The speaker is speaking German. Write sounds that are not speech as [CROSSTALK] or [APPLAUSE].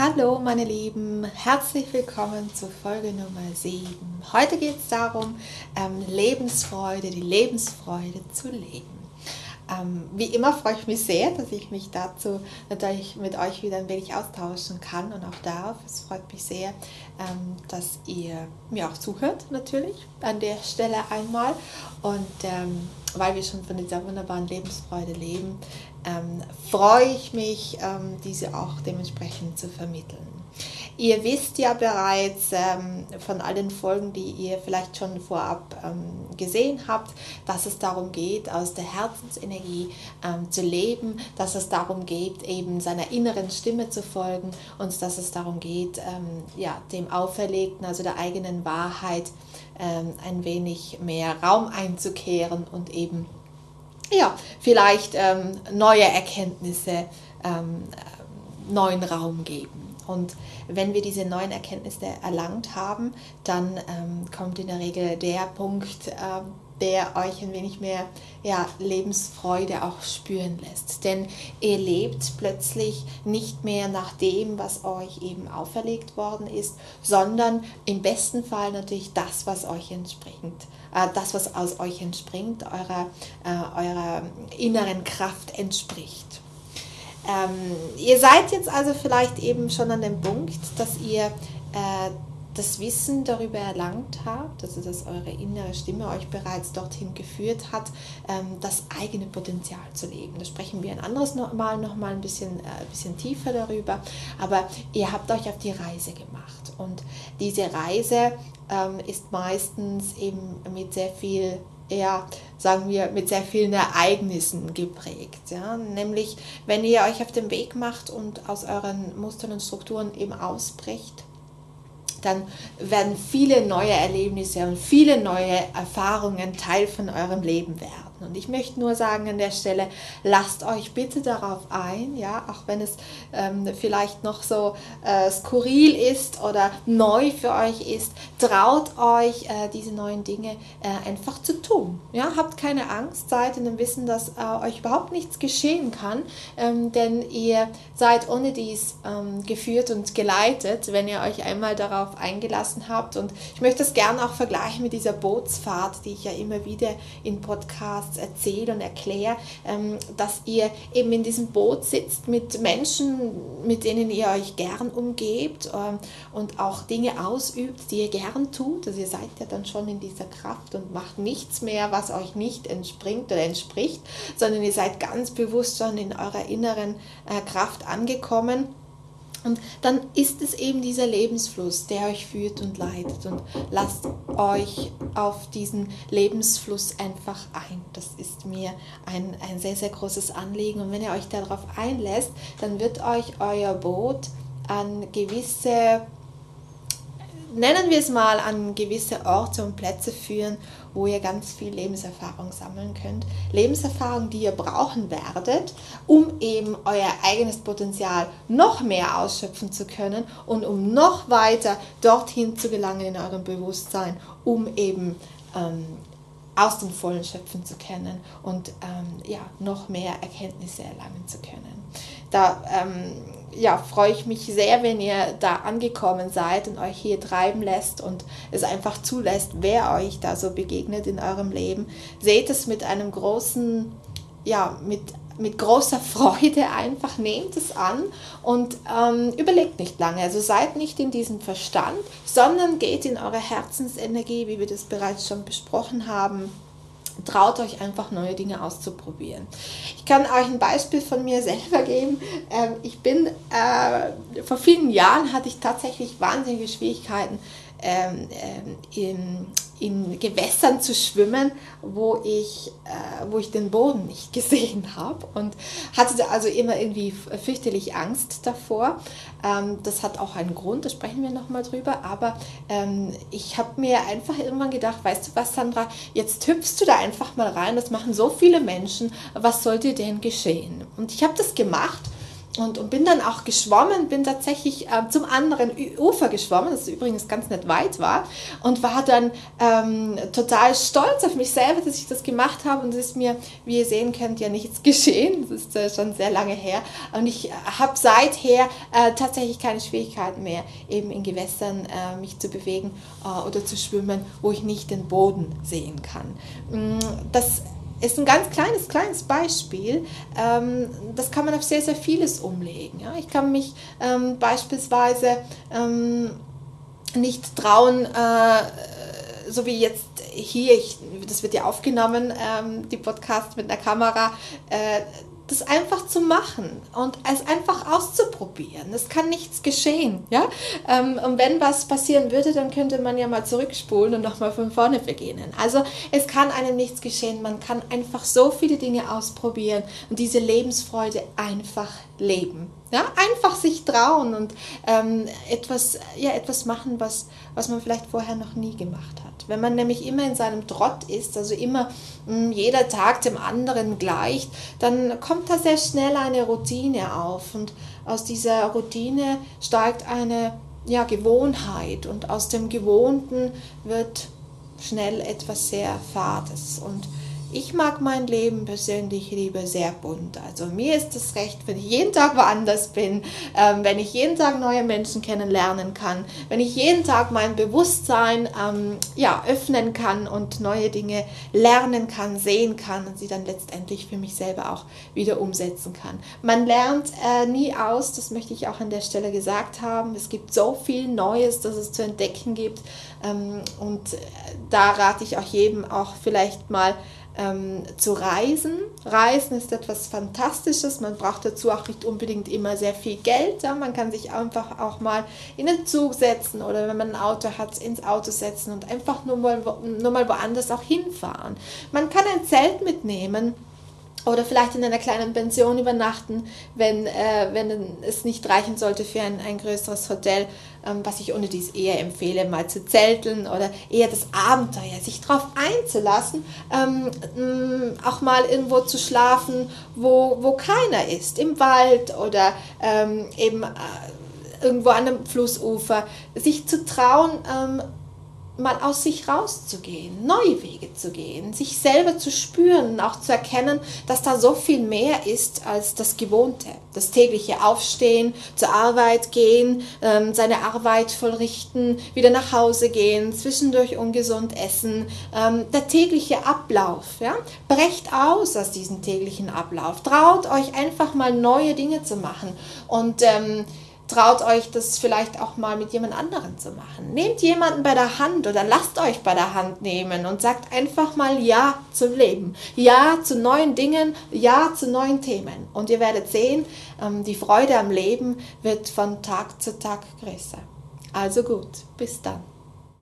Hallo meine Lieben, herzlich willkommen zur Folge Nummer 7. Heute geht es darum, ähm, Lebensfreude, die Lebensfreude zu leben. Ähm, wie immer freue ich mich sehr, dass ich mich dazu natürlich mit euch wieder ein wenig austauschen kann und auch darf. Es freut mich sehr, ähm, dass ihr mir auch zuhört, natürlich, an der Stelle einmal. Und ähm, weil wir schon von dieser wunderbaren Lebensfreude leben, freue ich mich, diese auch dementsprechend zu vermitteln. Ihr wisst ja bereits ähm, von allen Folgen, die ihr vielleicht schon vorab ähm, gesehen habt, dass es darum geht, aus der Herzensenergie ähm, zu leben, dass es darum geht, eben seiner inneren Stimme zu folgen und dass es darum geht, ähm, ja, dem Auferlegten, also der eigenen Wahrheit, ähm, ein wenig mehr Raum einzukehren und eben ja, vielleicht ähm, neue Erkenntnisse, neuen Raum geben. Und wenn wir diese neuen Erkenntnisse erlangt haben, dann ähm, kommt in der Regel der Punkt, äh, der euch ein wenig mehr ja, Lebensfreude auch spüren lässt. Denn ihr lebt plötzlich nicht mehr nach dem, was euch eben auferlegt worden ist, sondern im besten Fall natürlich das, was euch entspringt. Äh, das, was aus euch entspringt, eurer, äh, eurer inneren Kraft entspricht. Ähm, ihr seid jetzt also vielleicht eben schon an dem Punkt, dass ihr äh, das Wissen darüber erlangt habt, also dass eure innere Stimme euch bereits dorthin geführt hat, ähm, das eigene Potenzial zu leben. Da sprechen wir ein anderes Mal noch mal ein bisschen, äh, bisschen tiefer darüber. Aber ihr habt euch auf die Reise gemacht und diese Reise ähm, ist meistens eben mit sehr viel eher, sagen wir, mit sehr vielen Ereignissen geprägt. Ja? Nämlich, wenn ihr euch auf den Weg macht und aus euren Mustern und Strukturen eben ausbricht, dann werden viele neue Erlebnisse und viele neue Erfahrungen Teil von eurem Leben werden. Und ich möchte nur sagen an der Stelle, lasst euch bitte darauf ein, ja, auch wenn es ähm, vielleicht noch so äh, skurril ist oder neu für euch ist, traut euch äh, diese neuen Dinge äh, einfach zu tun. Ja, habt keine Angst, seid in dem Wissen, dass äh, euch überhaupt nichts geschehen kann, ähm, denn ihr seid ohne dies ähm, geführt und geleitet, wenn ihr euch einmal darauf eingelassen habt. Und ich möchte das gerne auch vergleichen mit dieser Bootsfahrt, die ich ja immer wieder in Podcasts Podcasts erzähle und erkläre, ähm, dass ihr eben in diesem Boot sitzt mit Menschen, mit denen ihr euch gern umgebt ähm, und auch Dinge ausübt, die ihr gern tut. Also ihr seid ja dann schon in dieser Kraft und macht nichts mehr, was euch nicht entspringt oder entspricht, sondern ihr seid ganz bewusst schon in eurer inneren äh, Kraft angekommen. Und dann ist es eben dieser Lebensfluss, der euch führt und leitet. Und lasst euch auf diesen Lebensfluss einfach ein. Das ist mir ein, ein sehr, sehr großes Anliegen. Und wenn ihr euch darauf einlässt, dann wird euch euer Boot an gewisse nennen wir es mal, an gewisse Orte und Plätze führen, wo ihr ganz viel Lebenserfahrung sammeln könnt. Lebenserfahrung, die ihr brauchen werdet, um eben euer eigenes Potenzial noch mehr ausschöpfen zu können und um noch weiter dorthin zu gelangen in eurem Bewusstsein, um eben ähm, aus dem Vollen schöpfen zu können und ähm, ja, noch mehr Erkenntnisse erlangen zu können. Da ähm, ja, freue ich mich sehr, wenn ihr da angekommen seid und euch hier treiben lässt und es einfach zulässt, wer euch da so begegnet in eurem Leben. Seht es mit einem großen, ja, mit, mit großer [LAUGHS] Freude einfach, nehmt es an und ähm, überlegt nicht lange. Also seid nicht in diesem Verstand, sondern geht in eure Herzensenergie, wie wir das bereits schon besprochen haben traut euch einfach neue Dinge auszuprobieren. Ich kann euch ein Beispiel von mir [LAUGHS] selber geben. Ähm, ich bin, äh, vor vielen Jahren hatte ich tatsächlich wahnsinnige Schwierigkeiten, ähm, ähm, in, in Gewässern zu schwimmen, wo ich, äh, wo ich den Boden nicht [LAUGHS] gesehen habe. Und hatte also immer irgendwie fürchterlich Angst davor. Ähm, das hat auch einen Grund, da sprechen wir nochmal drüber, aber ähm, ich habe mir einfach irgendwann gedacht, weißt du was, Sandra, jetzt hüpfst du da einfach mal rein, das machen so viele Menschen, was soll dir denn geschehen? Und ich habe das gemacht und, und bin dann auch geschwommen, bin tatsächlich äh, zum anderen Ufer geschwommen, das übrigens ganz nicht weit war, und war dann ähm, total stolz auf mich selber, dass ich das gemacht habe. Und es ist mir, wie ihr sehen könnt, ja nichts [LAUGHS] geschehen. Das ist äh, schon sehr lange her. Und ich habe seither äh, tatsächlich keine Schwierigkeiten mehr, eben in Gewässern äh, mich zu bewegen äh, oder zu schwimmen, wo ich nicht den Boden sehen kann. Mm, das ist ein ganz kleines, kleines Beispiel. Ähm, das kann man auf sehr, sehr vieles umlegen. Ja? Ich kann mich ähm, beispielsweise ähm, nicht trauen, äh, so wie jetzt hier, ich, das wird ja aufgenommen, ähm, die Podcast mit einer Kamera, äh, das einfach zu machen und es einfach auszuprobieren. Es kann nichts geschehen, ja. Ähm, und wenn was passieren würde, dann könnte man ja mal zurückspulen und nochmal von vorne beginnen. Also es kann einem nichts geschehen. Man kann einfach so viele Dinge ausprobieren und diese Lebensfreude einfach leben. Ja, einfach sich trauen und ähm, etwas, ja, etwas machen, was, was man vielleicht vorher noch nie gemacht hat. Wenn man nämlich immer in seinem Trott ist, also immer mh, hm, jeder Tag dem anderen gleicht, dann kommt da sehr schnell eine Routine auf und aus dieser Routine steigt eine ja, Gewohnheit und aus dem Gewohnten wird schnell etwas sehr Fades und ich mag mein Leben persönlich lieber sehr bunt. Also mir ist es recht, wenn ich jeden Tag woanders bin, ähm, wenn ich jeden Tag neue Menschen kennenlernen kann, wenn ich jeden Tag mein Bewusstsein ähm, ja, öffnen kann und neue Dinge lernen kann, sehen kann und sie dann letztendlich für mich selber auch wieder umsetzen kann. Man lernt äh, nie aus, das möchte ich auch an der Stelle gesagt haben. Es gibt so viel Neues, das es zu entdecken gibt. Ähm, und äh, da rate ich auch jedem auch vielleicht mal, ähm, zu reisen. Reisen ist etwas Fantastisches. Man braucht dazu auch nicht unbedingt immer sehr viel Geld. Ja? Man kann sich einfach auch mal in den Zug setzen oder wenn man ein Auto hat, ins Auto setzen und einfach nur mal, nur mal woanders auch hinfahren. Man kann ein Zelt mitnehmen oder vielleicht in einer kleinen Pension übernachten, wenn, äh, wenn es nicht reichen sollte für ein, ein größeres Hotel, ähm, was ich ohne dies eher empfehle, mal zu zelteln oder eher das Abenteuer, sich darauf einzulassen, ähm, mm, auch mal irgendwo zu schlafen, wo, wo keiner ist, im Wald oder ähm, eben äh, irgendwo an einem Flussufer, sich zu trauen, ähm, mal aus sich rauszugehen, neue Wege zu gehen, sich selber zu spüren auch zu erkennen, dass da so viel mehr ist als das Gewohnte. Das tägliche Aufstehen, zur Arbeit gehen, ähm, seine Arbeit vollrichten, wieder nach Hause gehen, zwischendurch ungesund essen, ähm, der tägliche Ablauf. Ja? Brecht aus aus diesem täglichen Ablauf. Traut euch einfach mal neue Dinge zu machen und ähm, traut euch das vielleicht auch mal mit jemand anderem zu machen. Nehmt jemanden bei der Hand oder lasst euch bei der Hand nehmen und sagt einfach mal Ja zum Leben, Ja zu neuen Dingen, Ja zu neuen Themen. Und ihr werdet sehen, ähm, die Freude am Leben wird von Tag zu Tag größer. Also gut, bis dann.